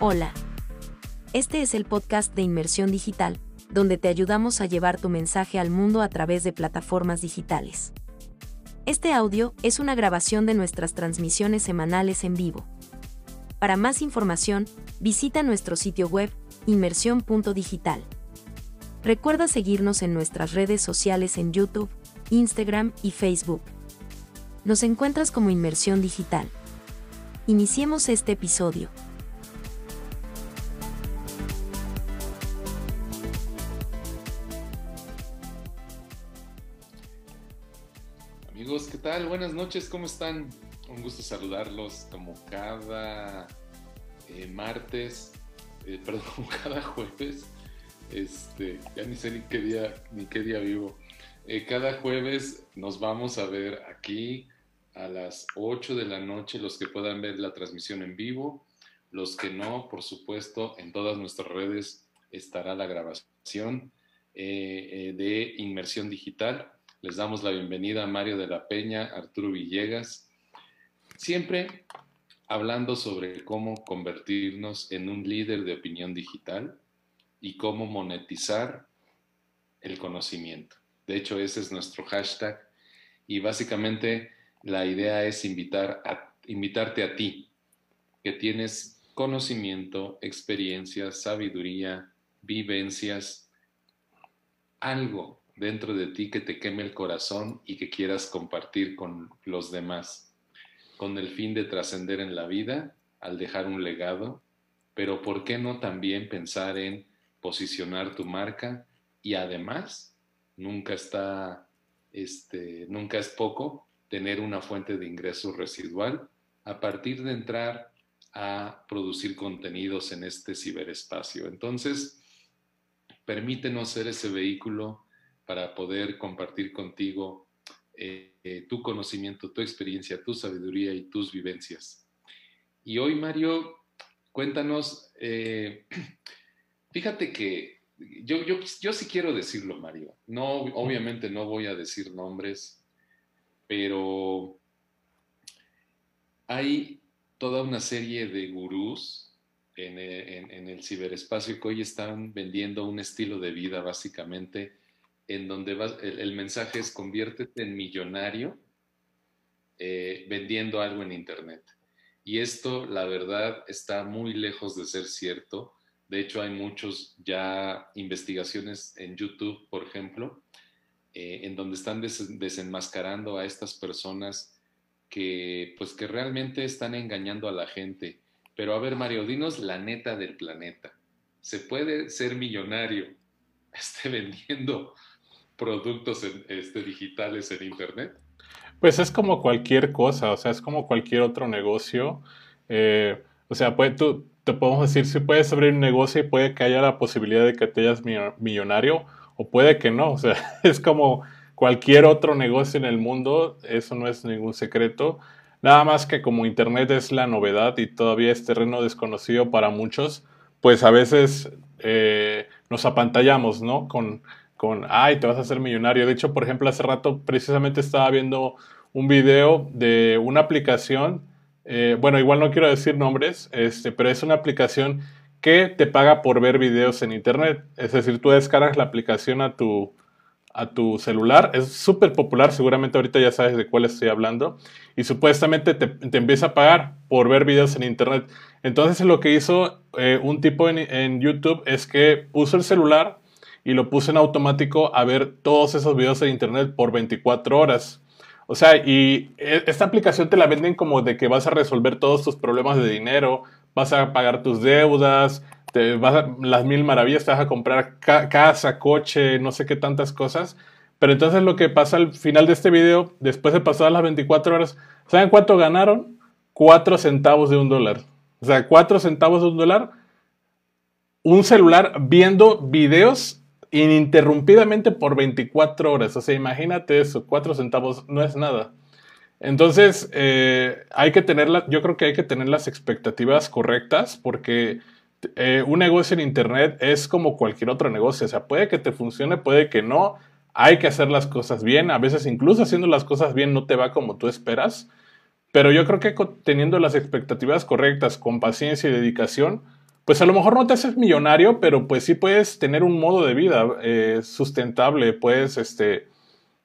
Hola. Este es el podcast de Inmersión Digital, donde te ayudamos a llevar tu mensaje al mundo a través de plataformas digitales. Este audio es una grabación de nuestras transmisiones semanales en vivo. Para más información, visita nuestro sitio web, inmersión.digital. Recuerda seguirnos en nuestras redes sociales en YouTube, Instagram y Facebook. Nos encuentras como Inmersión Digital. Iniciemos este episodio. Buenas noches, ¿cómo están? Un gusto saludarlos como cada eh, martes, eh, perdón, cada jueves. Este, ya ni sé ni qué día, ni qué día vivo. Eh, cada jueves nos vamos a ver aquí a las 8 de la noche los que puedan ver la transmisión en vivo. Los que no, por supuesto, en todas nuestras redes estará la grabación eh, de Inmersión Digital. Les damos la bienvenida a Mario de la Peña, Arturo Villegas, siempre hablando sobre cómo convertirnos en un líder de opinión digital y cómo monetizar el conocimiento. De hecho, ese es nuestro hashtag y básicamente la idea es invitar a, invitarte a ti, que tienes conocimiento, experiencia, sabiduría, vivencias, algo dentro de ti que te queme el corazón y que quieras compartir con los demás, con el fin de trascender en la vida al dejar un legado, pero ¿por qué no también pensar en posicionar tu marca y además nunca está, este, nunca es poco tener una fuente de ingreso residual a partir de entrar a producir contenidos en este ciberespacio. Entonces, permítenos ser ese vehículo para poder compartir contigo eh, tu conocimiento, tu experiencia, tu sabiduría y tus vivencias. Y hoy, Mario, cuéntanos, eh, fíjate que yo, yo, yo sí quiero decirlo, Mario. No, obviamente no voy a decir nombres, pero hay toda una serie de gurús en, el ciberespacio que hoy están vendiendo un estilo de vida básicamente en donde el, mensaje es conviértete en millonario eh, vendiendo algo en Internet. Y esto, la verdad, está muy lejos de ser cierto. De hecho, hay muchos ya investigaciones en YouTube, por ejemplo, eh, en donde están desenmascarando a estas personas que, pues, que realmente están engañando a la gente. Pero a ver, Mario, dinos la neta del planeta. ¿Se puede ser millonario este, vendiendo productos este, digitales en Internet? Pues es como cualquier cosa, o sea, es como cualquier otro negocio. Eh, o sea, puede, te podemos decir, si puedes abrir un negocio y puede que haya la posibilidad de que te hayas millonario, o puede que no, o sea, es como cualquier otro negocio en el mundo, eso no es ningún secreto. Nada más que como Internet es la novedad y todavía es terreno desconocido para muchos, pues a veces eh, nos apantallamos, ¿no? Con, ay, te vas a hacer millonario. De hecho, por ejemplo, hace rato precisamente estaba viendo un video de una aplicación, eh, bueno, igual no quiero decir nombres, este, pero es una aplicación que te paga por ver videos en internet. Es decir, tú descargas la aplicación a tu, a tu celular. Es súper popular, seguramente ahorita ya sabes de cuál estoy hablando. Y supuestamente te, empieza a pagar por ver videos en internet. Entonces lo que hizo eh, un tipo en, en, YouTube es que puso el celular y lo puso en automático a ver todos esos videos en internet por 24 horas. O sea, y e, esta aplicación te la venden como de que vas a resolver todos tus problemas de dinero, vas a pagar tus deudas, te vas a, las mil maravillas, te vas a comprar casa, coche, no sé qué tantas cosas. Pero entonces lo que pasa al final de este video, después de pasar las 24 horas, ¿saben cuánto ganaron? 4 centavos de un dólar. O sea, 4 centavos de un dólar. Un celular viendo videos ininterrumpidamente por 24 horas. O sea, imagínate eso, 4 centavos no es nada. Entonces, eh, hay que tener yo creo que hay que tener las expectativas correctas porque eh, un negocio en Internet es como cualquier otro negocio. O sea, puede que te funcione, puede que no. Hay que hacer las cosas bien. A veces incluso haciendo las cosas bien no te va como tú esperas. Pero yo creo que teniendo las expectativas correctas, con paciencia y dedicación, pues a lo mejor no te haces millonario, pero pues sí puedes tener un modo de vida eh, sustentable, puedes este,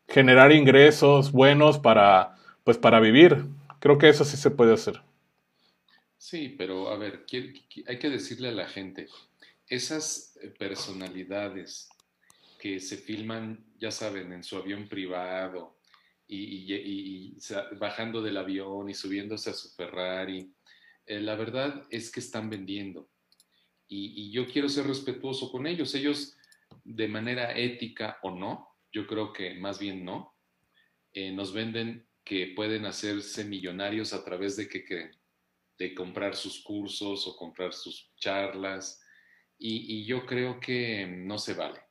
generar ingresos buenos para, pues para vivir. Creo que eso sí se puede hacer. Sí, pero a ver, hay que decirle a la gente, esas eh, personalidades que se filman, ya saben, en su avión privado y, bajando del avión y subiéndose a su Ferrari, eh, la verdad es que están vendiendo y, yo quiero ser respetuoso con ellos. Ellos, de manera ética o no, yo creo que más bien no, eh, nos venden que pueden hacerse millonarios a través de que, de comprar sus cursos o comprar sus charlas. Y, y yo creo que no se vale.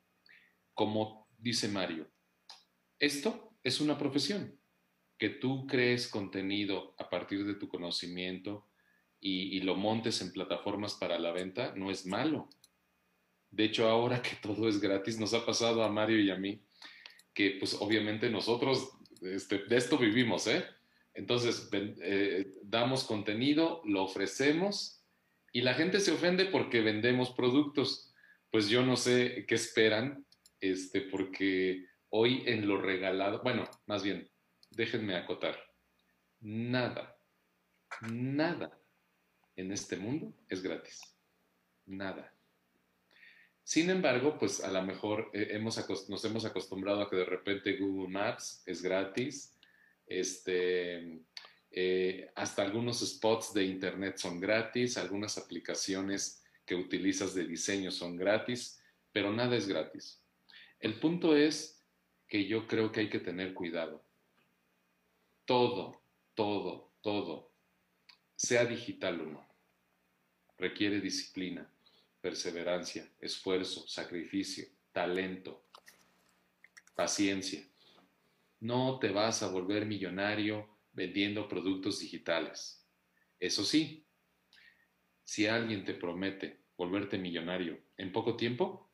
Como dice Mario, esto es una profesión. Que tú crees contenido a partir de tu conocimiento, y, lo montes en plataformas para la venta, no es malo. De hecho, ahora que todo es gratis, nos ha pasado a Mario y a mí que pues obviamente nosotros este, de esto vivimos, ¿eh? Entonces, eh, damos contenido, lo ofrecemos y la gente se ofende porque vendemos productos. Pues yo no sé qué esperan, este, porque hoy en lo regalado, bueno, más bien, déjenme acotar, nada, nada en este mundo es gratis. Nada. Sin embargo, pues a lo mejor eh, hemos nos hemos acostumbrado a que de repente Google Maps es gratis, este, eh, hasta algunos spots de Internet son gratis, algunas aplicaciones que utilizas de diseño son gratis, pero nada es gratis. El punto es que yo creo que hay que tener cuidado. Todo, todo, todo sea digital o no, requiere disciplina, perseverancia, esfuerzo, sacrificio, talento, paciencia. No te vas a volver millonario vendiendo productos digitales. Eso sí, si alguien te promete volverte millonario en poco tiempo,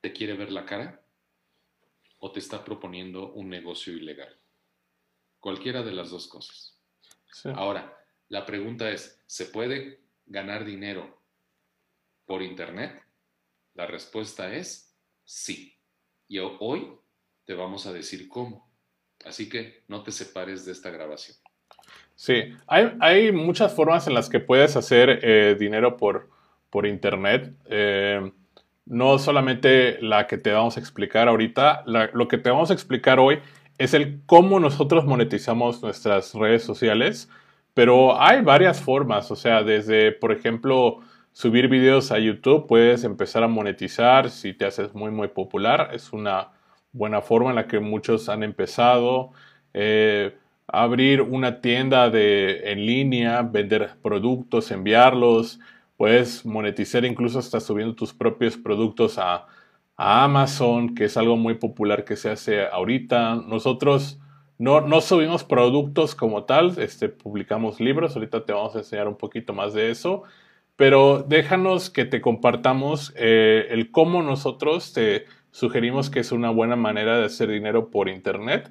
¿te quiere ver la cara? ¿O te está proponiendo un negocio ilegal? Cualquiera de las dos cosas. Ahora, la pregunta es, ¿se puede ganar dinero por Internet? La respuesta es sí. Y hoy te vamos a decir cómo. Así que no te separes de esta grabación. Sí, hay, muchas formas en las que puedes hacer eh, dinero por, por Internet. Eh, no solamente la que te vamos a explicar ahorita, lo que te vamos a explicar hoy es el cómo nosotros monetizamos nuestras redes sociales, pero hay varias formas, o sea, desde, por ejemplo, subir videos a YouTube, puedes empezar a monetizar si te haces muy, muy popular, es una buena forma en la que muchos han empezado. Eh, abrir una tienda de, en línea, vender productos, enviarlos, puedes monetizar incluso hasta subiendo tus propios productos a, a Amazon, que es algo muy popular que se hace ahorita. Nosotros no, subimos productos como tal, este, publicamos libros, ahorita te vamos a enseñar un poquito más de eso, pero déjanos que te compartamos eh, el cómo nosotros te sugerimos que es una buena manera de hacer dinero por Internet.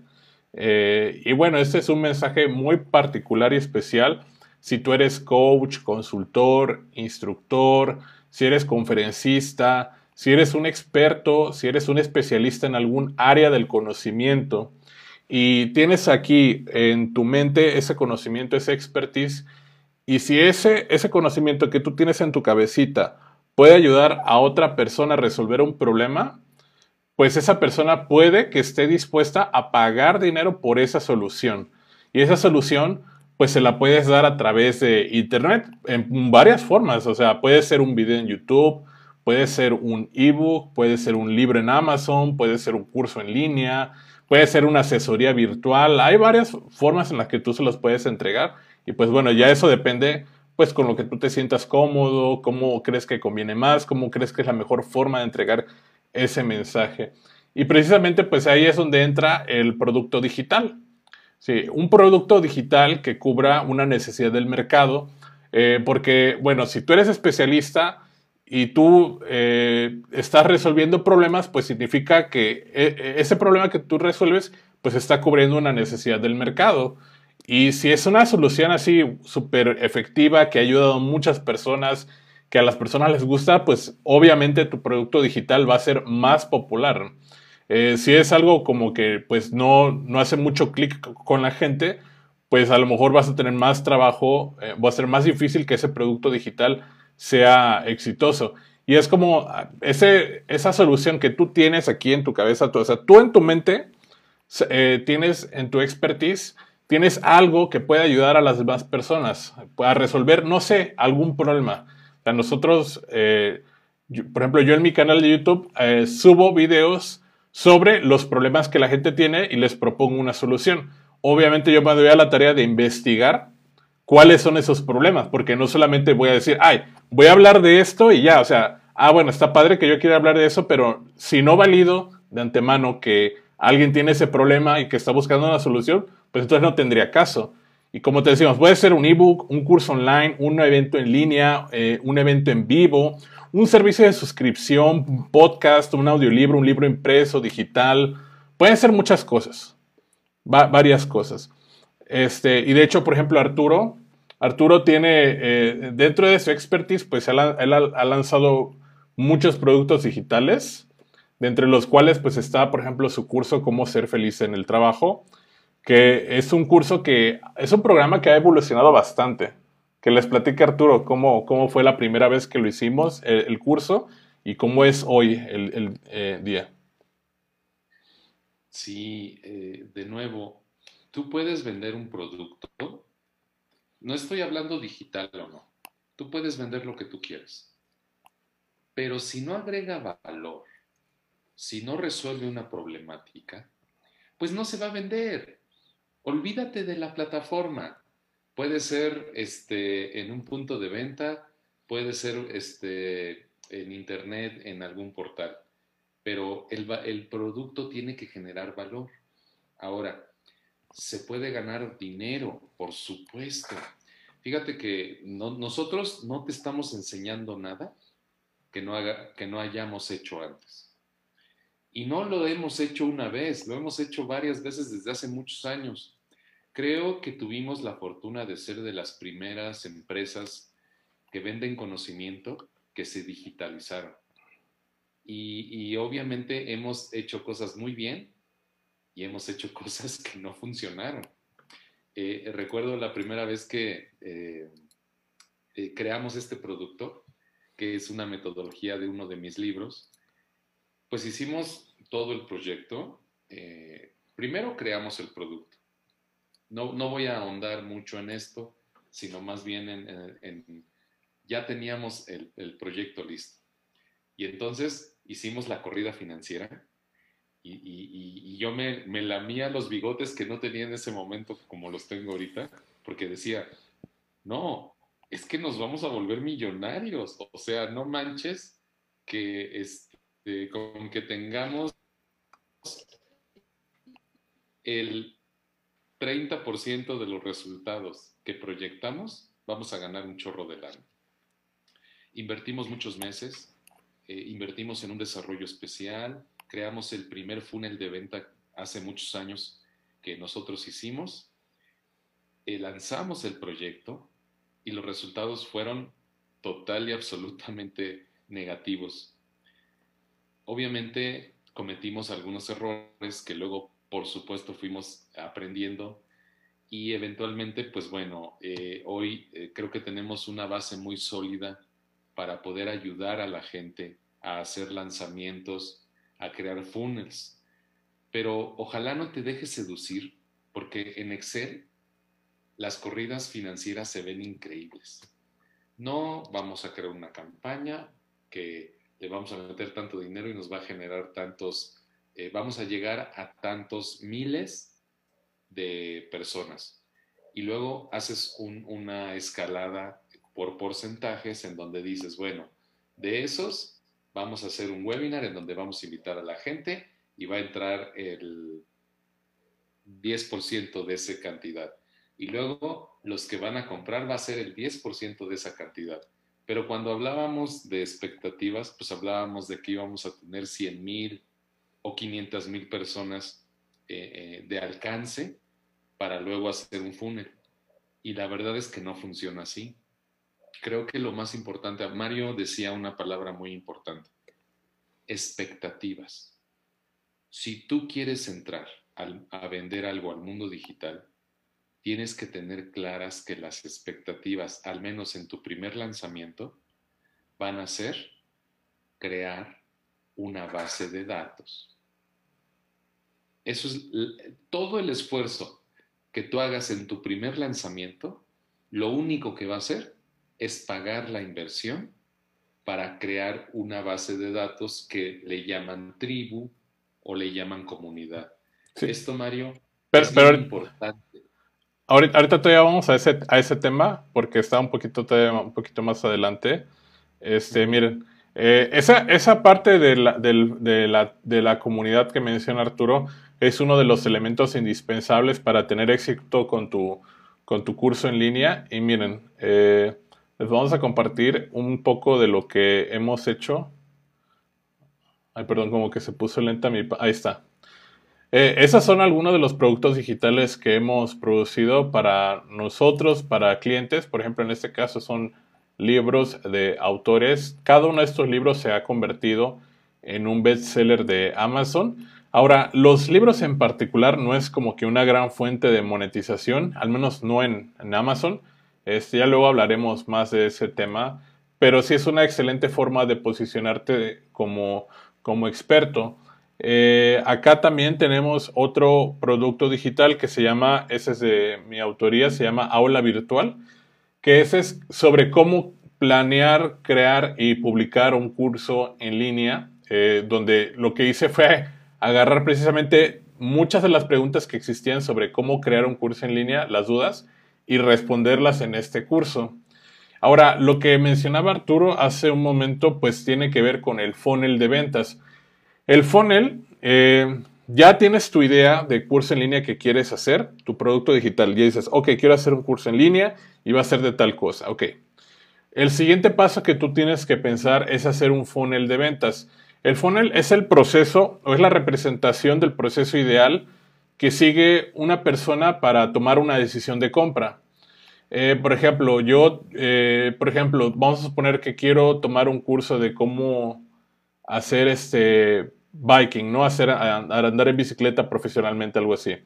Eh, y bueno, este es un mensaje muy particular y especial. Si tú eres coach, consultor, instructor, si eres conferencista, si eres un experto, si eres un especialista en algún área del conocimiento y tienes aquí en tu mente ese conocimiento, esa expertise, y si ese, ese conocimiento que tú tienes en tu cabecita puede ayudar a otra persona a resolver un problema, pues esa persona puede que esté dispuesta a pagar dinero por esa solución. Y esa solución, pues se la puedes dar a través de Internet en varias formas. O sea, puede ser un video en YouTube, Puede ser un ebook, puede ser un libro en Amazon, puede ser un curso en línea, puede ser una asesoría virtual. Hay varias formas en las que tú se los puedes entregar. Y pues bueno, ya eso depende pues con lo que tú te sientas cómodo, cómo crees que conviene más, cómo crees que es la mejor forma de entregar ese mensaje. Y precisamente pues ahí es donde entra el producto digital. Sí, un producto digital que cubra una necesidad del mercado, eh, porque bueno, si tú eres especialista, y tú eh, estás resolviendo problemas, pues significa que e, e, ese problema que tú resuelves, pues está cubriendo una necesidad del mercado. Y si es una solución así súper efectiva, que ha ayudado a muchas personas, que a las personas les gusta, pues obviamente tu producto digital va a ser más popular. Eh, si es algo como que pues no, no hace mucho clic con la gente, pues a lo mejor vas a tener más trabajo, eh, va a ser más difícil que ese producto digital sea exitoso. Y es como ese, esa solución que tú tienes aquí en tu cabeza, o sea, tú en tu mente eh, tienes en tu expertise, tienes algo que puede ayudar a las demás personas a resolver, no sé, algún problema. O nosotros, eh, por ejemplo, yo en mi canal de YouTube eh, subo videos sobre los problemas que la gente tiene y les propongo una solución. Obviamente yo me doy a la tarea de investigar cuáles son esos problemas, porque no solamente voy a decir, ay, voy a hablar de esto y ya, o sea, ah, bueno, está padre que yo quiera hablar de eso, pero si no valido de antemano que alguien tiene ese problema y que está buscando una solución, pues entonces no tendría caso. Y como te decimos, puede ser un ebook, un curso online, un evento en línea, eh, un evento en vivo, un servicio de suscripción, un podcast, un audiolibro, un libro impreso, digital. Pueden ser muchas cosas, varias cosas. Este, y de hecho, por ejemplo, Arturo, Arturo tiene, eh, dentro de su expertise, pues él ha lanzado muchos productos digitales de entre los cuales pues está, por ejemplo, su curso Cómo ser feliz en el trabajo, que es un curso que es un programa que ha evolucionado bastante. Que les platique Arturo cómo, cómo fue la primera vez que lo hicimos, el, curso, y cómo es hoy el, eh, día. Sí, eh, de nuevo, tú puedes vender un producto. No estoy hablando digital o no. Tú puedes vender lo que tú quieres. Pero si no agrega valor, si no resuelve una problemática, pues no se va a vender. Olvídate de la plataforma. Puede ser este, en un punto de venta, puede ser este, en internet, en algún portal, pero el, el producto tiene que generar valor. Ahora, se puede ganar dinero, por supuesto. Fíjate que nosotros no te estamos enseñando nada que no, haga, que no hayamos hecho antes. Y no lo hemos hecho una vez, lo hemos hecho varias veces desde hace muchos años. Creo que tuvimos la fortuna de ser de las primeras empresas que venden conocimiento que se digitalizaron. Y, obviamente hemos hecho cosas muy bien y hemos hecho cosas que no funcionaron. Eh, recuerdo la primera vez que eh, eh, creamos este producto, que es una metodología de uno de mis libros, pues hicimos todo el proyecto. Eh, primero creamos el producto. No, no, voy a ahondar mucho en esto, sino más bien en, ya teníamos el, proyecto listo. Y entonces hicimos la corrida financiera y, yo me, lamía los bigotes que no tenía en ese momento como los tengo ahorita, porque decía, no, es que nos vamos a volver millonarios. O sea, no manches que, es, este, con que tengamos el 30% de los resultados que proyectamos, vamos a ganar un chorro de lana. Invertimos muchos meses, eh, invertimos en un desarrollo especial, creamos el primer funnel de venta hace muchos años que nosotros hicimos, eh, lanzamos el proyecto y los resultados fueron total y absolutamente negativos. Obviamente cometimos algunos errores que luego, por supuesto, fuimos aprendiendo y eventualmente, pues bueno, eh, hoy eh, creo que tenemos una base muy sólida para poder ayudar a la gente a hacer lanzamientos, a crear funnels. Pero ojalá no te dejes seducir, porque en Excel las corridas financieras se ven increíbles. No vamos a crear una campaña que le vamos a meter tanto dinero y nos va a generar tantos, eh, vamos a llegar a tantos miles de personas. Y luego haces una escalada por porcentajes en donde dices, bueno, de esos vamos a hacer un webinar en donde vamos a invitar a la gente y va a entrar el 10% de esa cantidad. Y luego los que van a comprar va a ser el 10% de esa cantidad. Pero cuando hablábamos de expectativas, pues hablábamos de que íbamos a tener 100 mil o 500 mil personas eh, eh, de alcance para luego hacer un funnel. Y la verdad es que no funciona así. Creo que lo más importante, Mario decía una palabra muy importante, expectativas. Si tú quieres entrar a vender algo al mundo digital, tienes que tener claras que las expectativas, al menos en tu primer lanzamiento, van a ser crear una base de datos. Eso es todo el esfuerzo que tú hagas en tu primer lanzamiento, lo único que va a hacer es pagar la inversión para crear una base de datos que le llaman tribu o le llaman comunidad. Esto, Mario, es muy importante. Ahorita, todavía vamos a ese, a ese tema porque está un poquito, un poquito más adelante. Este, miren, eh, esa, esa, parte de la, de, la, de la, comunidad que menciona Arturo es uno de los elementos indispensables para tener éxito con tu, con tu curso en línea. Y miren, eh, les vamos a compartir un poco de lo que hemos hecho. Ay, perdón, como que se puso lenta mi... Ahí está. Eh, esos son algunos de los productos digitales que hemos producido para nosotros, para clientes. Por ejemplo, en este caso son libros de autores. Cada uno de estos libros se ha convertido en un bestseller de Amazon. Ahora, los libros en particular no es como que una gran fuente de monetización, al menos no en Amazon. Este, ya luego hablaremos más de ese tema, pero sí es una excelente forma de posicionarte como, como experto. Eh, acá también tenemos otro producto digital que se llama, ese es de mi autoría, se llama Aula Virtual, que ese es sobre cómo planear, crear y publicar un curso en línea, eh, donde lo que hice fue agarrar precisamente muchas de las preguntas que existían sobre cómo crear un curso en línea, las dudas, y responderlas en este curso. Ahora, lo que mencionaba Arturo hace un momento, pues tiene que ver con el funnel de ventas. El funnel, eh, ya tienes tu idea de curso en línea que quieres hacer, tu producto digital. Ya dices, ok, quiero hacer un curso en línea y va a ser de tal cosa. Ok. El siguiente paso que tú tienes que pensar es hacer un funnel de ventas. El funnel es el proceso o es la representación del proceso ideal que sigue una persona para tomar una decisión de compra. Eh, por ejemplo, yo, eh, por ejemplo, vamos a suponer que quiero tomar un curso de cómo hacer este biking, ¿no? Hacer, andar en bicicleta profesionalmente, algo así.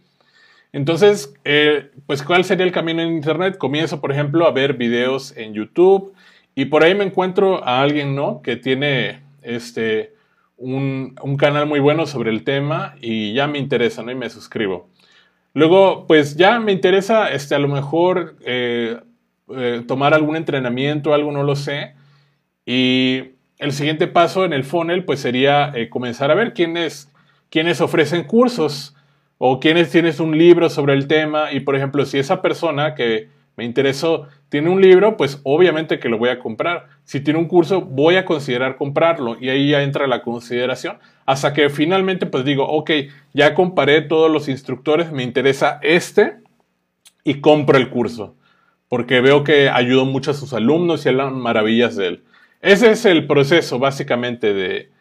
Entonces, eh, pues, ¿cuál sería el camino en Internet? Comienzo, por ejemplo, a ver videos en YouTube y por ahí me encuentro a alguien, ¿no? Que tiene, este, un, canal muy bueno sobre el tema y ya me interesa, ¿no? Y me suscribo. Luego, pues ya me interesa, este, a lo mejor eh, eh, tomar algún entrenamiento, algo, no lo sé. Y el siguiente paso en el funnel, pues sería eh, comenzar a ver quiénes, quiénes ofrecen cursos o quiénes tienes un libro sobre el tema. Y por ejemplo, si esa persona que me interesó, tiene un libro, pues obviamente que lo voy a comprar. Si tiene un curso, voy a considerar comprarlo y ahí ya entra la consideración. Hasta que finalmente pues digo, ok, ya comparé todos los instructores, me interesa este y compro el curso. Porque veo que ayudó mucho a sus alumnos y hablan maravillas de él. Ese es el proceso básicamente de,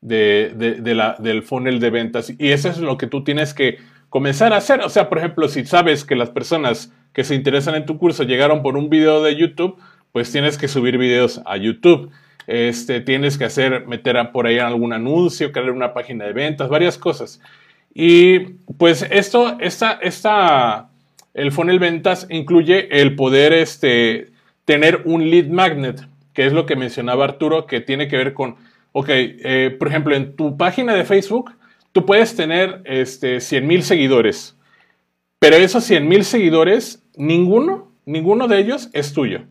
del funnel de ventas y eso es lo que tú tienes que comenzar a hacer. O sea, por ejemplo, si sabes que las personas que se interesan en tu curso llegaron por un video de YouTube, pues tienes que subir videos a YouTube. Este, tienes que hacer, meter por ahí algún anuncio, crear una página de ventas, varias cosas. Y pues esto, esta, esta, el funnel ventas incluye el poder este, tener un lead magnet, que es lo que mencionaba Arturo, que tiene que ver con, ok, eh, por ejemplo, en tu página de Facebook, tú puedes tener este, 100 mil seguidores, pero esos 100 mil seguidores, ninguno, ninguno de ellos es tuyo.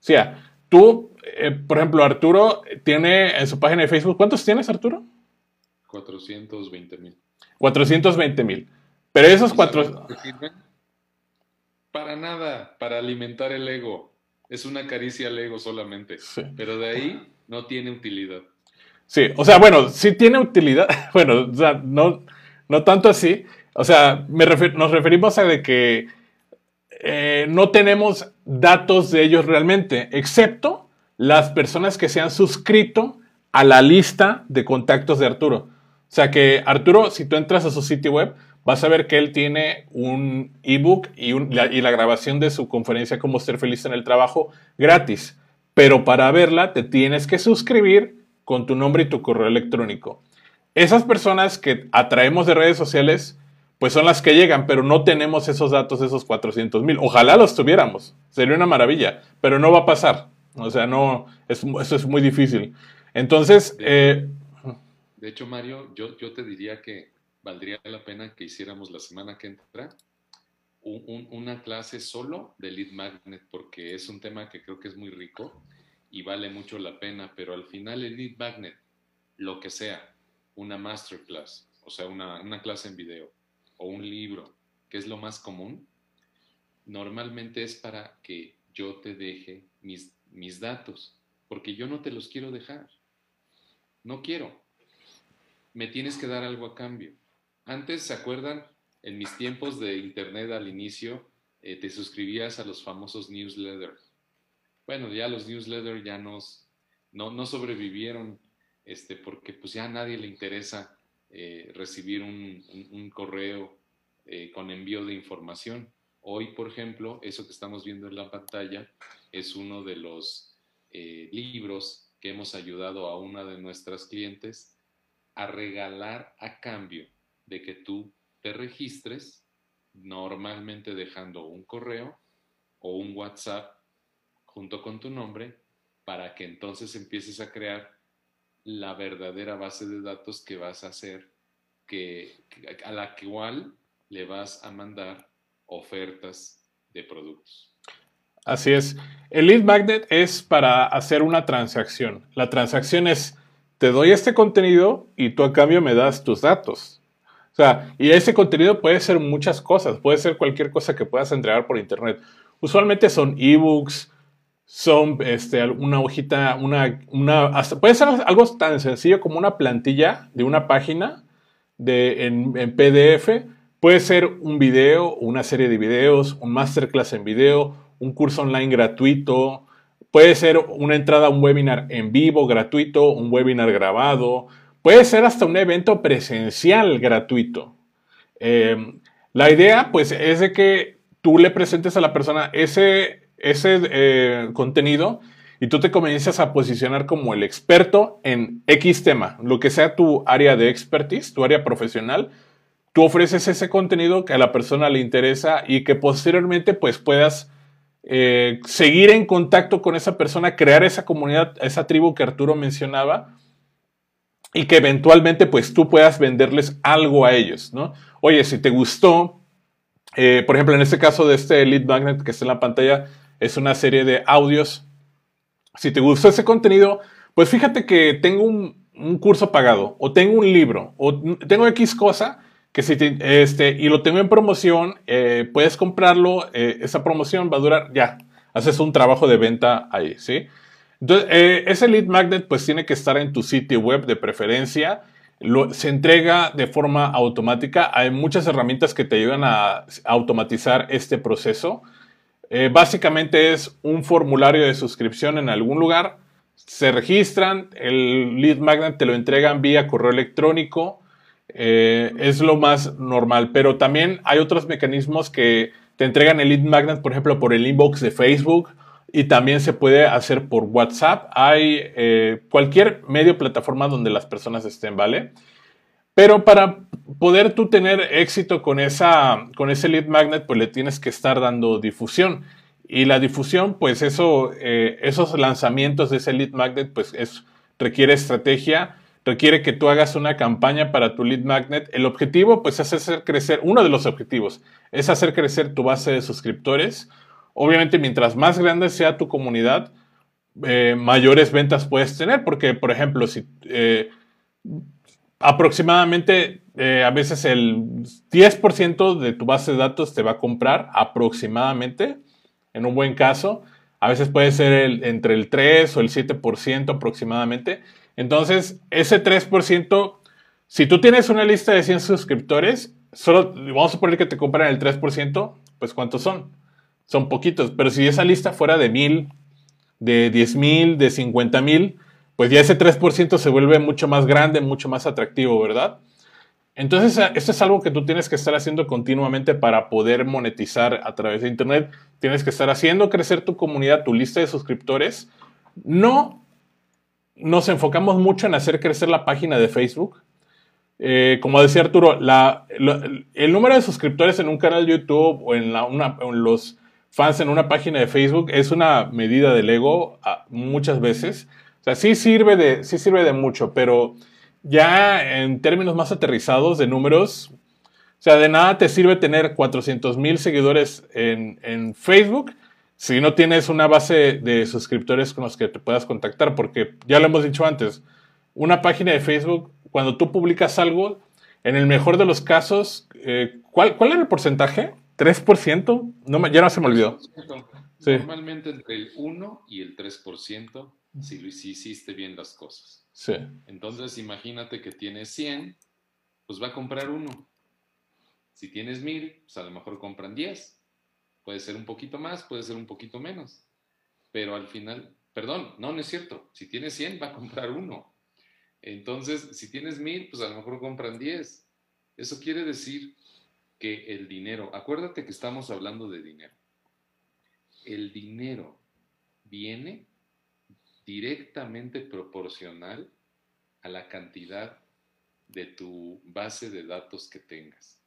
O sea, tú, eh, por ejemplo, Arturo tiene en su página de Facebook, ¿cuántos tienes, Arturo? 420 mil. 420 mil. Pero esos cuatro... Para nada, para alimentar el ego. Es una caricia al ego solamente. Pero de ahí no tiene utilidad. Sí, o sea, bueno, sí tiene utilidad. Bueno, o sea, no, no tanto así. O sea, nos referimos a de que eh, no tenemos datos de ellos realmente, excepto las personas que se han suscrito a la lista de contactos de Arturo. O sea que Arturo, si tú entras a su sitio web, vas a ver que él tiene un ebook y, y la grabación de su conferencia Cómo ser feliz en el trabajo gratis. Pero para verla te tienes que suscribir con tu nombre y tu correo electrónico. Esas personas que atraemos de redes sociales, pues son las que llegan, pero no tenemos esos datos, esos 400 mil. Ojalá los tuviéramos, sería una maravilla, pero no va a pasar. O sea, no, eso es muy difícil. Entonces... Eh, de hecho, Mario, yo, yo te diría que valdría la pena que hiciéramos la semana que entra una clase solo de lead magnet, porque es un tema que creo que es muy rico y vale mucho la pena, pero al final el lead magnet, lo que sea, una masterclass, o sea, una, una clase en video o un libro, que es lo más común, normalmente es para que yo te deje mis, mis datos, porque yo no te los quiero dejar. No quiero. Me tienes que dar algo a cambio. Antes, ¿se acuerdan? En mis tiempos de internet al inicio, eh, te suscribías a los famosos newsletters. Bueno, ya los newsletters ya nos, no, no sobrevivieron este, porque pues ya a nadie le interesa eh, recibir un, correo eh, con envío de información. Hoy, por ejemplo, eso que estamos viendo en la pantalla es uno de los libros que hemos ayudado a una de nuestras clientes a regalar a cambio de que tú te registres, normalmente dejando un correo o un WhatsApp junto con tu nombre, para que entonces empieces a crear la verdadera base de datos que vas a hacer, que, a la igual le vas a mandar ofertas de productos. Así es. El lead magnet es para hacer una transacción. La transacción es, te doy este contenido y tú a cambio me das tus datos. O sea, y ese contenido puede ser muchas cosas, puede ser cualquier cosa que puedas entregar por internet. Usualmente son ebooks, son este, una hojita, una, una puede ser algo tan sencillo como una plantilla de una página de, en, en PDF. Puede ser un video, una serie de videos, un masterclass en video, un curso online gratuito. Puede ser una entrada a un webinar en vivo gratuito, un webinar grabado, Puede ser hasta un evento presencial gratuito. Eh, la idea, pues, es de que tú le presentes a la persona ese, ese eh, contenido y tú te comienzas a posicionar como el experto en X tema, lo que sea tu área de expertise, tu área profesional. Tú ofreces ese contenido que a la persona le interesa y que posteriormente, pues, puedas eh, seguir en contacto con esa persona, crear esa comunidad, esa tribu que Arturo mencionaba y que eventualmente pues tú puedas venderles algo a ellos, ¿no? Oye, si te gustó, eh, por ejemplo, en este caso de este lead magnet que está en la pantalla, es una serie de audios. Si te gustó ese contenido, pues fíjate que tengo un, curso pagado, o tengo un libro, o tengo X cosa, que si este, y lo tengo en promoción, eh, puedes comprarlo, eh, esa promoción va a durar, ya, haces un trabajo de venta ahí, ¿sí? Entonces, eh, ese lead magnet pues tiene que estar en tu sitio web de preferencia. se entrega de forma automática. Hay muchas herramientas que te ayudan a, automatizar este proceso. Eh, básicamente es un formulario de suscripción en algún lugar. Se registran, el lead magnet te lo entregan vía correo electrónico. Eh, es lo más normal, pero también hay otros mecanismos que te entregan el lead magnet, por ejemplo, por el inbox de Facebook y también se puede hacer por WhatsApp. Hay eh, cualquier medio plataforma donde las personas estén, ¿vale? Pero para poder tú tener éxito con, esa, con ese lead magnet, pues le tienes que estar dando difusión. Y la difusión, pues eso, eh, esos lanzamientos de ese lead magnet, pues es, requiere estrategia, requiere que tú hagas una campaña para tu lead magnet. El objetivo, pues es hacer crecer, uno de los objetivos, es hacer crecer tu base de suscriptores Obviamente, mientras más grande sea tu comunidad, eh, mayores ventas puedes tener, porque, por ejemplo, si eh, aproximadamente eh, a veces el 10% de tu base de datos te va a comprar, aproximadamente, en un buen caso, a veces puede ser entre el 3 o el 7% aproximadamente. Entonces, ese 3%, si tú tienes una lista de 100 suscriptores, solo vamos a poner que te compran el 3%, pues ¿cuántos son? son poquitos, pero si esa lista fuera de mil, de diez mil, de cincuenta mil, pues ya ese 3% se vuelve mucho más grande, mucho más atractivo, ¿verdad? Entonces, esto es algo que tú tienes que estar haciendo continuamente para poder monetizar a través de Internet. Tienes que estar haciendo crecer tu comunidad, tu lista de suscriptores. No nos enfocamos mucho en hacer crecer la página de Facebook. Eh, como decía Arturo, el número de suscriptores en un canal de YouTube o en, los fans en una página de Facebook es una medida del ego muchas veces. O sea, sí sirve de, sí sirve de mucho, pero ya en términos más aterrizados de números, o sea, de nada te sirve tener 400 mil seguidores en, Facebook si no tienes una base de suscriptores con los que te puedas contactar, porque ya lo hemos dicho antes, una página de Facebook, cuando tú publicas algo, en el mejor de los casos, eh, ¿cuál, ¿cuál era el porcentaje? ¿3%? No, ya no se me olvidó. Normalmente entre el 1 y el 3% si, si hiciste bien las cosas. Sí. Entonces, imagínate que tienes 100, pues va a comprar uno. Si tienes 1000, pues a lo mejor compran 10. Puede ser un poquito más, puede ser un poquito menos. Pero al final, perdón, no, no es cierto. Si tienes 100, va a comprar uno. Entonces, si tienes 1000, pues a lo mejor compran 10. Eso quiere decir que el dinero, acuérdate que estamos hablando de dinero. El dinero viene directamente proporcional a la cantidad de tu base de datos que tengas.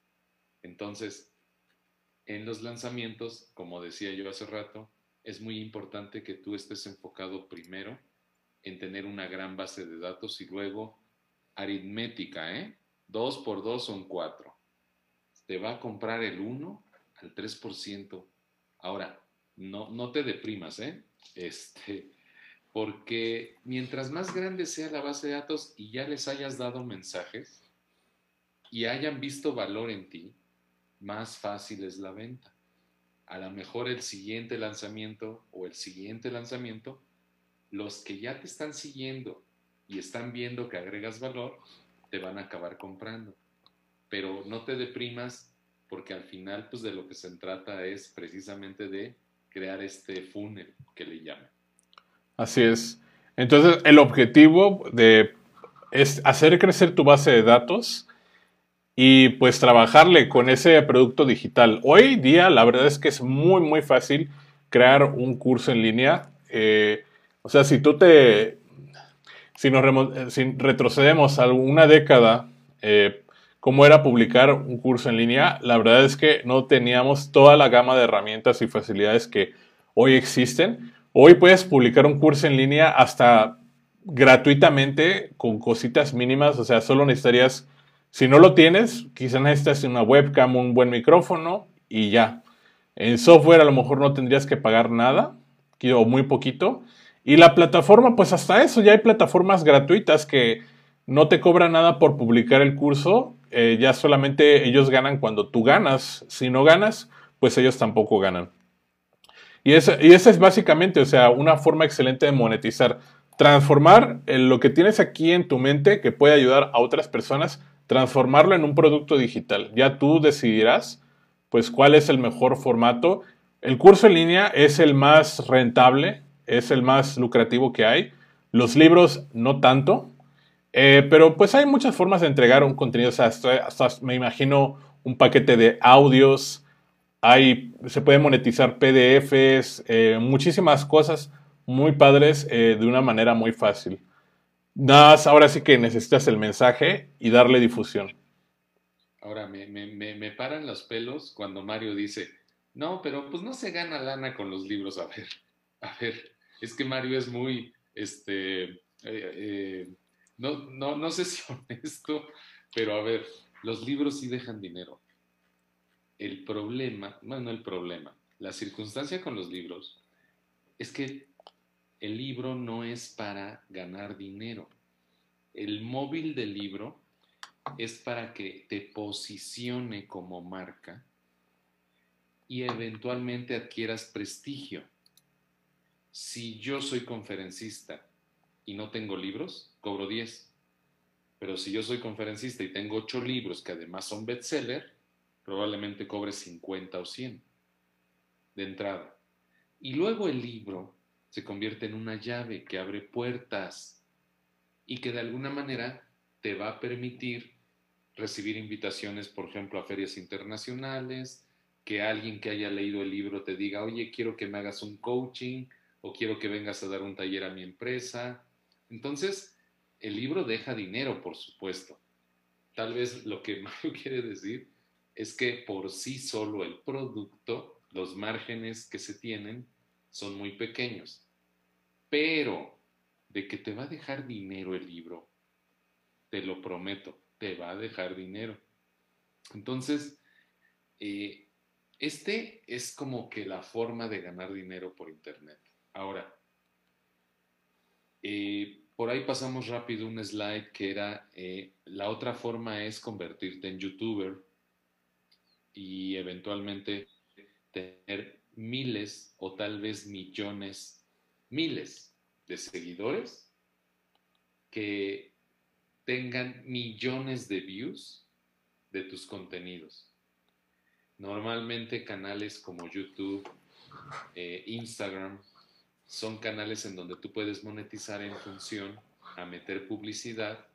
Entonces, en los lanzamientos, como decía yo hace rato, es muy importante que tú estés enfocado primero en tener una gran base de datos y luego aritmética, ¿eh? Dos por dos son cuatro. Te va a comprar el 1 al 3%. Ahora, no, no te deprimas, ¿eh? Este, porque mientras más grande sea la base de datos y ya les hayas dado mensajes y hayan visto valor en ti, más fácil es la venta. A lo mejor el siguiente lanzamiento o el siguiente lanzamiento, los que ya te están siguiendo y están viendo que agregas valor, te van a acabar comprando. Pero no te deprimas porque al final pues de lo que se trata es precisamente de crear este funnel que le llaman. Así es. Entonces, el objetivo de, es hacer crecer tu base de datos y pues trabajarle con ese producto digital. Hoy día, la verdad es que es muy, muy fácil crear un curso en línea. Eh, o sea, si tú te, si nos si retrocedemos a una década, eh, cómo era publicar un curso en línea, la verdad es que no teníamos toda la gama de herramientas y facilidades que hoy existen. Hoy puedes publicar un curso en línea hasta gratuitamente con cositas mínimas, o sea, solo necesitarías, si no lo tienes, quizás necesitas una webcam, un buen micrófono y ya. En software a lo mejor no tendrías que pagar nada, o muy poquito. Y la plataforma, pues hasta eso, ya hay plataformas gratuitas que no te cobran nada por publicar el curso, eh, ya solamente ellos ganan cuando tú ganas. Si no ganas, pues ellos tampoco ganan. Y esa, y esa es básicamente, o sea, una forma excelente de monetizar. Transformar lo que tienes aquí en tu mente que puede ayudar a otras personas, transformarlo en un producto digital. Ya tú decidirás, pues, cuál es el mejor formato. El curso en línea es el más rentable, es el más lucrativo que hay. Los libros no tanto, eh, pero pues hay muchas formas de entregar un contenido. O sea, hasta me imagino un paquete de audios, se puede monetizar PDFs, eh, muchísimas cosas muy padres eh, de una manera muy fácil. Nada ahora sí que necesitas el mensaje y darle difusión. Ahora, me, me, paran los pelos cuando Mario dice, no, pero pues no se gana lana con los libros. A ver, a ver, es que Mario es muy, este, eh, no, no, no sé si honesto, pero a ver, los libros sí dejan dinero el problema, bueno, el problema, la circunstancia con los libros es que el libro no es para ganar dinero. El móvil del libro es para que te posicione como marca y eventualmente adquieras prestigio. Si yo soy conferencista y no tengo libros, cobro 10. Pero si yo soy conferencista y tengo 8 libros que además son bestseller, probablemente cobre 50 o 100 de entrada. Y luego el libro se convierte en una llave que abre puertas y que de alguna manera te va a permitir recibir invitaciones, por ejemplo, a ferias internacionales, que alguien que haya leído el libro te diga, oye, quiero que me hagas un coaching o quiero que vengas a dar un taller a mi empresa. Entonces, el libro deja dinero, por supuesto. Tal vez lo que Mario quiere decir es que por sí solo el producto, los márgenes que se tienen son muy pequeños. Pero de que te va a dejar dinero el libro, te lo prometo, te va a dejar dinero. Entonces, eh, este es como que la forma de ganar dinero por Internet. Ahora, eh, por ahí pasamos rápido un slide que era, eh, la otra forma es convertirte en youtuber y eventualmente tener miles o tal vez millones, miles de seguidores que tengan millones de views de tus contenidos. Normalmente canales como YouTube, eh, Instagram, son canales en donde tú puedes monetizar en función a meter publicidad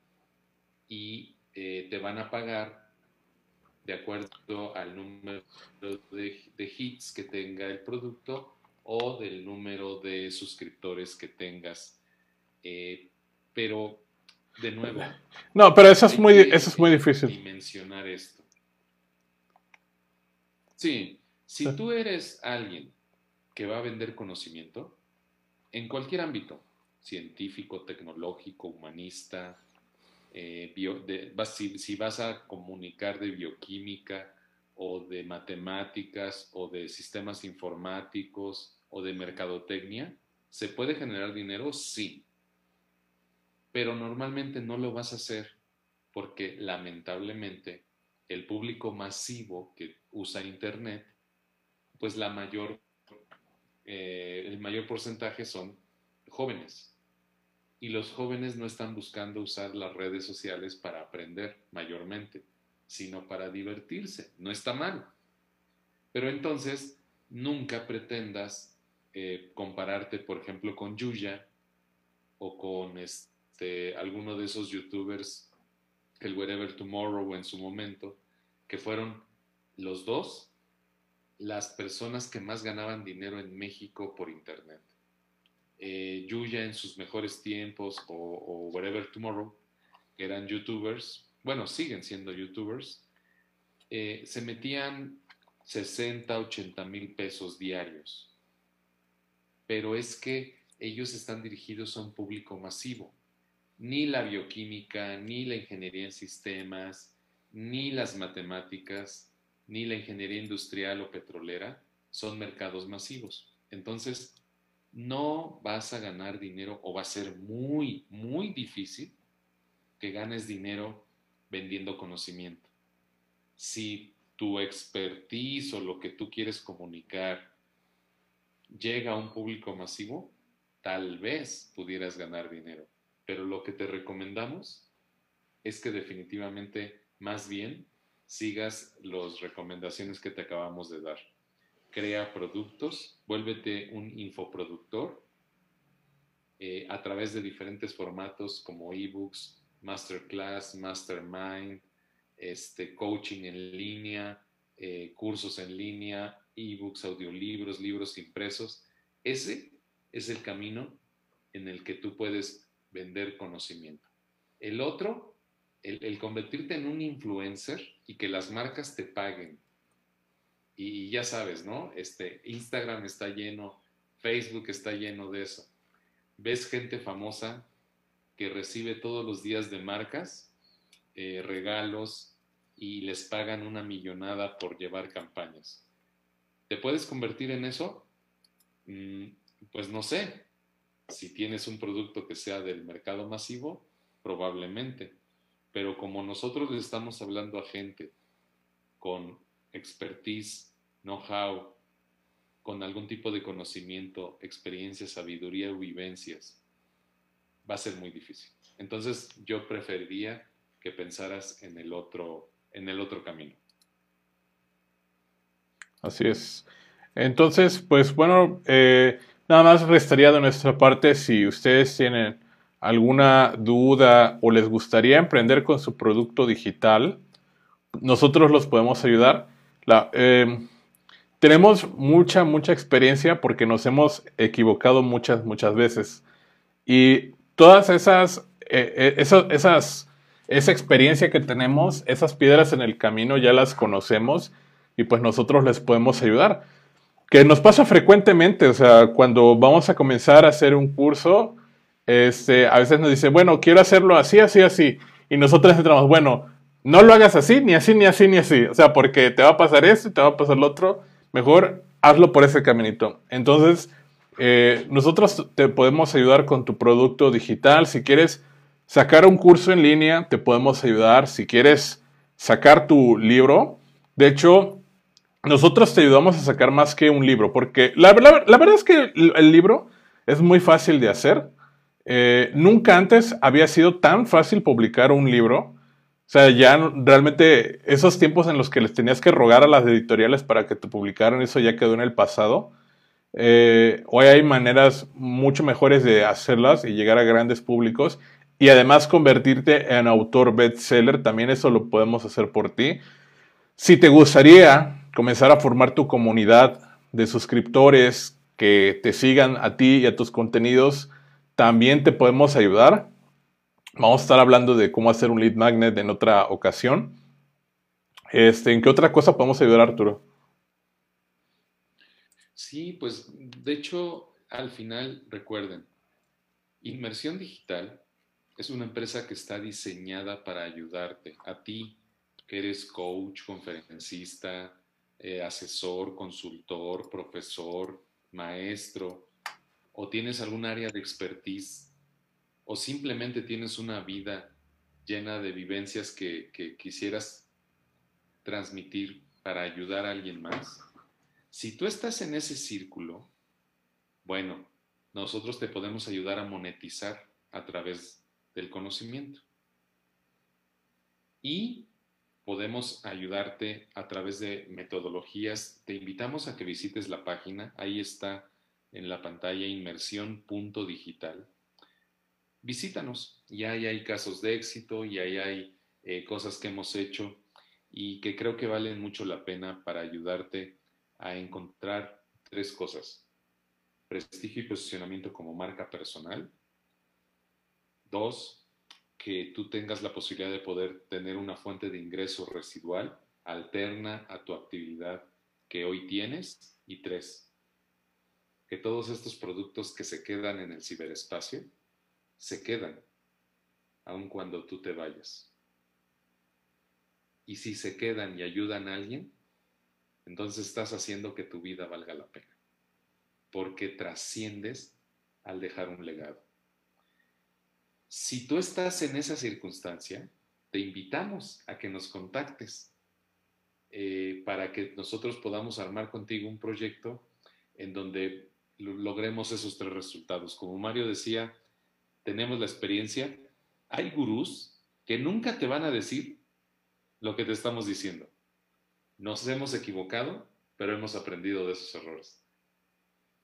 y eh, te van a pagar de acuerdo al número de, hits que tenga el producto o del número de suscriptores que tengas. Eh, pero, de nuevo. No, pero eso es muy, eso es muy difícil. mencionar esto. Sí, si tú eres alguien que va a vender conocimiento, en cualquier ámbito, científico, tecnológico, humanista, eh, si, vas a comunicar de bioquímica o de matemáticas o de sistemas informáticos o de mercadotecnia, ¿se puede generar dinero? Sí. Pero normalmente no lo vas a hacer porque lamentablemente el público masivo que usa Internet, pues la mayor, eh, el mayor porcentaje son jóvenes. Y los jóvenes no están buscando usar las redes sociales para aprender mayormente, sino para divertirse. No está mal. Pero entonces, nunca pretendas eh, compararte, por ejemplo, con Yuya o con este, alguno de esos youtubers, el Wherever Tomorrow en su momento, que fueron los dos las personas que más ganaban dinero en México por Internet eh, Yuya en sus mejores tiempos o, Whatever Tomorrow, que eran youtubers, bueno, siguen siendo youtubers, eh, se metían 60, 80 mil pesos diarios. Pero es que ellos están dirigidos a un público masivo. Ni la bioquímica, ni la ingeniería en sistemas, ni las matemáticas, ni la ingeniería industrial o petrolera son mercados masivos. Entonces, no vas a ganar dinero o va a ser muy, muy difícil que ganes dinero vendiendo conocimiento. Si tu expertise o lo que tú quieres comunicar llega a un público masivo, tal vez pudieras ganar dinero. Pero lo que te recomendamos es que definitivamente más bien sigas las recomendaciones que te acabamos de dar crea productos, vuélvete un infoproductor eh, a través de diferentes formatos como ebooks, masterclass, mastermind, este, coaching en línea, eh, cursos en línea, ebooks, audiolibros, libros impresos. Ese es el camino en el que tú puedes vender conocimiento. El otro, el convertirte en un influencer y que las marcas te paguen y ya sabes, ¿no? Este, Instagram está lleno, Facebook está lleno de eso. Ves gente famosa que recibe todos los días de marcas, eh, regalos y les pagan una millonada por llevar campañas. ¿Te puedes convertir en eso? Mm, pues no sé. Si tienes un producto que sea del mercado masivo, probablemente. Pero como nosotros le estamos hablando a gente con expertise, know-how, con algún tipo de conocimiento, experiencia, sabiduría o vivencias, va a ser muy difícil. Entonces yo preferiría que pensaras en el otro, en el otro camino. Así es. Entonces, pues bueno, eh, nada más restaría de nuestra parte si ustedes tienen alguna duda o les gustaría emprender con su producto digital, nosotros los podemos ayudar. Eh, tenemos mucha, mucha experiencia porque nos hemos equivocado muchas, muchas veces. Y todas esas, eh, esas, esas, esa experiencia que tenemos, esas piedras en el camino ya las conocemos y pues nosotros les podemos ayudar. Que nos pasa frecuentemente, o sea, cuando vamos a comenzar a hacer un curso, este, a veces nos dice, bueno, quiero hacerlo así, así, así. Y nosotros entramos, bueno, no lo hagas así, ni así, ni así, ni así. O sea, porque te va a pasar esto y te va a pasar lo otro. Mejor hazlo por ese caminito. Entonces, eh, nosotros te podemos ayudar con tu producto digital. Si quieres sacar un curso en línea, te podemos ayudar. Si quieres sacar tu libro, de hecho, nosotros te ayudamos a sacar más que un libro, porque la, verdad es que el, libro es muy fácil de hacer. Eh, nunca antes había sido tan fácil publicar un libro. O sea, ya realmente esos tiempos en los que les tenías que rogar a las editoriales para que te publicaran, eso ya quedó en el pasado. Eh, hoy hay maneras mucho mejores de hacerlas y llegar a grandes públicos y además convertirte en autor bestseller, también eso lo podemos hacer por ti. Si te gustaría comenzar a formar tu comunidad de suscriptores que te sigan a ti y a tus contenidos, también te podemos ayudar. Vamos a estar hablando de cómo hacer un lead magnet en otra ocasión. Este, ¿En qué otra cosa podemos ayudar, Arturo? Sí, pues de hecho, al final, recuerden, Inmersión Digital es una empresa que está diseñada para ayudarte a ti, que eres coach, conferencista, eh, asesor, consultor, profesor, maestro, o tienes algún área de expertise o simplemente tienes una vida llena de vivencias que, quisieras transmitir para ayudar a alguien más, si tú estás en ese círculo, bueno, nosotros te podemos ayudar a monetizar a través del conocimiento. Y podemos ayudarte a través de metodologías. Te invitamos a que visites la página. Ahí está en la pantalla inmersión.digital visítanos. Y ahí hay casos de éxito y ahí hay eh, cosas que hemos hecho y que creo que valen mucho la pena para ayudarte a encontrar tres cosas. Prestigio y posicionamiento como marca personal. Dos, que tú tengas la posibilidad de poder tener una fuente de ingreso residual alterna a tu actividad que hoy tienes. Y tres, que todos estos productos que se quedan en el ciberespacio se quedan, aun cuando tú te vayas. Y si se quedan y ayudan a alguien, entonces estás haciendo que tu vida valga la pena, porque trasciendes al dejar un legado. Si tú estás en esa circunstancia, te invitamos a que nos contactes eh, para que nosotros podamos armar contigo un proyecto en donde logremos esos tres resultados. Como Mario decía, tenemos la experiencia, hay gurús que nunca te van a decir lo que te estamos diciendo. Nos hemos equivocado, pero hemos aprendido de esos errores.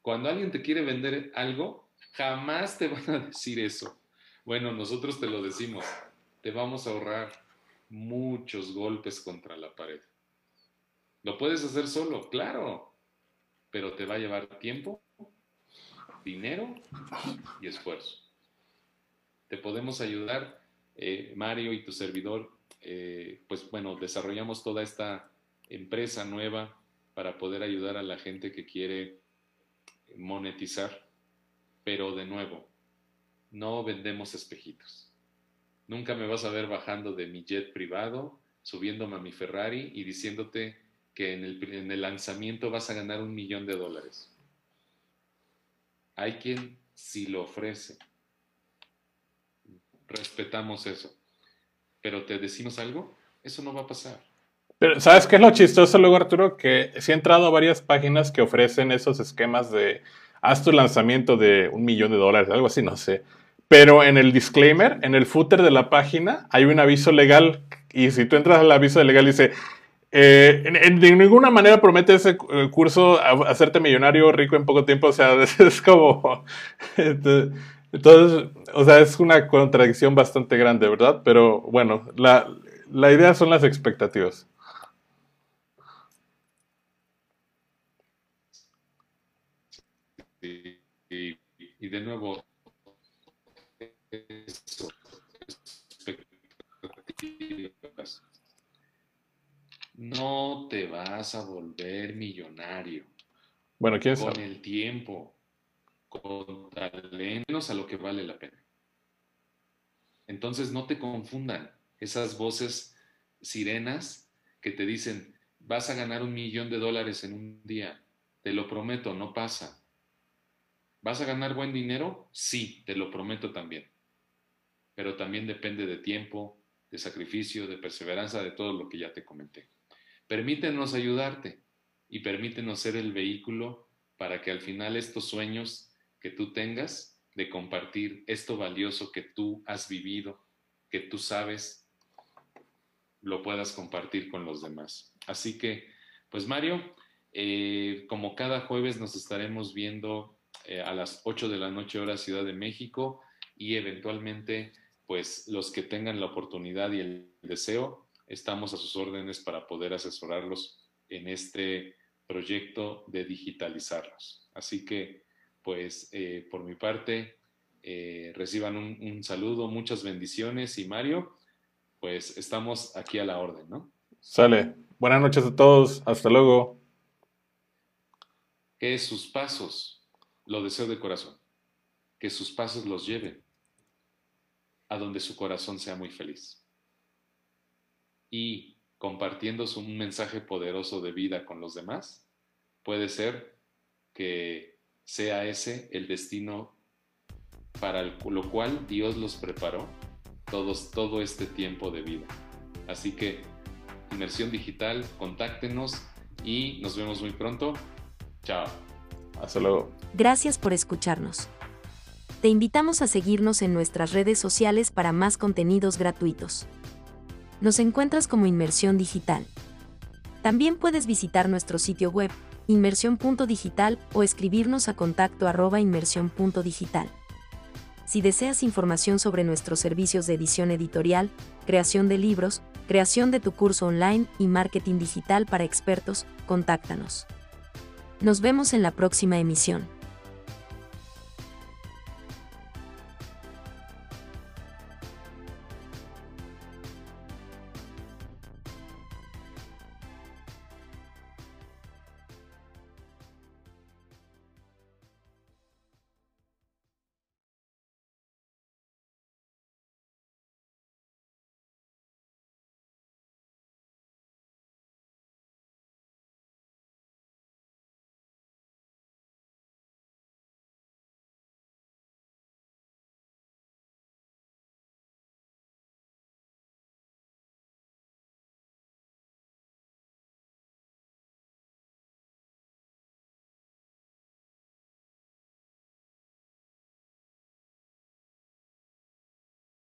Cuando alguien te quiere vender algo, jamás te van a decir eso. Bueno, nosotros te lo decimos, te vamos a ahorrar muchos golpes contra la pared. Lo puedes hacer solo, claro, pero te va a llevar tiempo, dinero y esfuerzo te podemos ayudar, eh, Mario y tu servidor, eh, pues bueno, desarrollamos toda esta empresa nueva para poder ayudar a la gente que quiere monetizar, pero de nuevo, no vendemos espejitos. Nunca me vas a ver bajando de mi jet privado, subiéndome a mi Ferrari y diciéndote que en el, en el lanzamiento vas a ganar un millón de dólares. Hay quien sí lo ofrece, respetamos eso. Pero te decimos algo, eso no va a pasar. Pero, ¿sabes qué es lo chistoso luego, Arturo? Que sí he entrado a varias páginas que ofrecen esos esquemas de haz tu lanzamiento de un millón de dólares, algo así, no sé. Pero en el disclaimer, en el footer de la página, hay un aviso legal. Y si tú entras al aviso legal, dice: eh, de ninguna manera promete ese eh, curso hacerte millonario rico en poco tiempo. O sea, es como. Entonces, o sea, es una contradicción bastante grande, ¿verdad? Pero bueno, la, la idea son las expectativas. Y, de nuevo, no te vas a volver millonario. Bueno, ¿quién Con el tiempo, con talentos a lo que vale la pena. Entonces no te confundan esas voces sirenas que te dicen, vas a ganar un millón de dólares en un día. Te lo prometo, no pasa. ¿Vas a ganar buen dinero? Sí, te lo prometo también. Pero también depende de tiempo, de sacrificio, de perseverancia, de todo lo que ya te comenté. Permítenos ayudarte y permítenos ser el vehículo para que al final estos sueños que tú tengas de compartir esto valioso que tú has vivido, que tú sabes, lo puedas compartir con los demás. Así que, pues Mario, eh, como cada jueves nos estaremos viendo eh, a las 8 de la noche hora Ciudad de México y eventualmente, pues los que tengan la oportunidad y el deseo, estamos a sus órdenes para poder asesorarlos en este proyecto de digitalizarlos. Así que, pues, eh, por mi parte, eh, reciban un, saludo, muchas bendiciones y Mario, pues estamos aquí a la orden, ¿no? Sale. Buenas noches a todos. Hasta luego. Que sus pasos, lo deseo de corazón, que sus pasos los lleven a donde su corazón sea muy feliz. Y compartiendo un mensaje poderoso de vida con los demás, puede ser que sea ese el destino para lo cual Dios los preparó todos, todo este tiempo de vida. Así que, inmersión digital, contáctenos y nos vemos muy pronto. Chao. Hasta luego. Gracias por escucharnos. Te invitamos a seguirnos en nuestras redes sociales para más contenidos gratuitos. Nos encuentras como Inmersión Digital. También puedes visitar nuestro sitio web, inmersión.digital, o escribirnos a contacto arroba inmersión.digital. Si deseas información sobre nuestros servicios de edición editorial, creación de libros, creación de tu curso online y marketing digital para expertos, contáctanos. Nos vemos en la próxima emisión.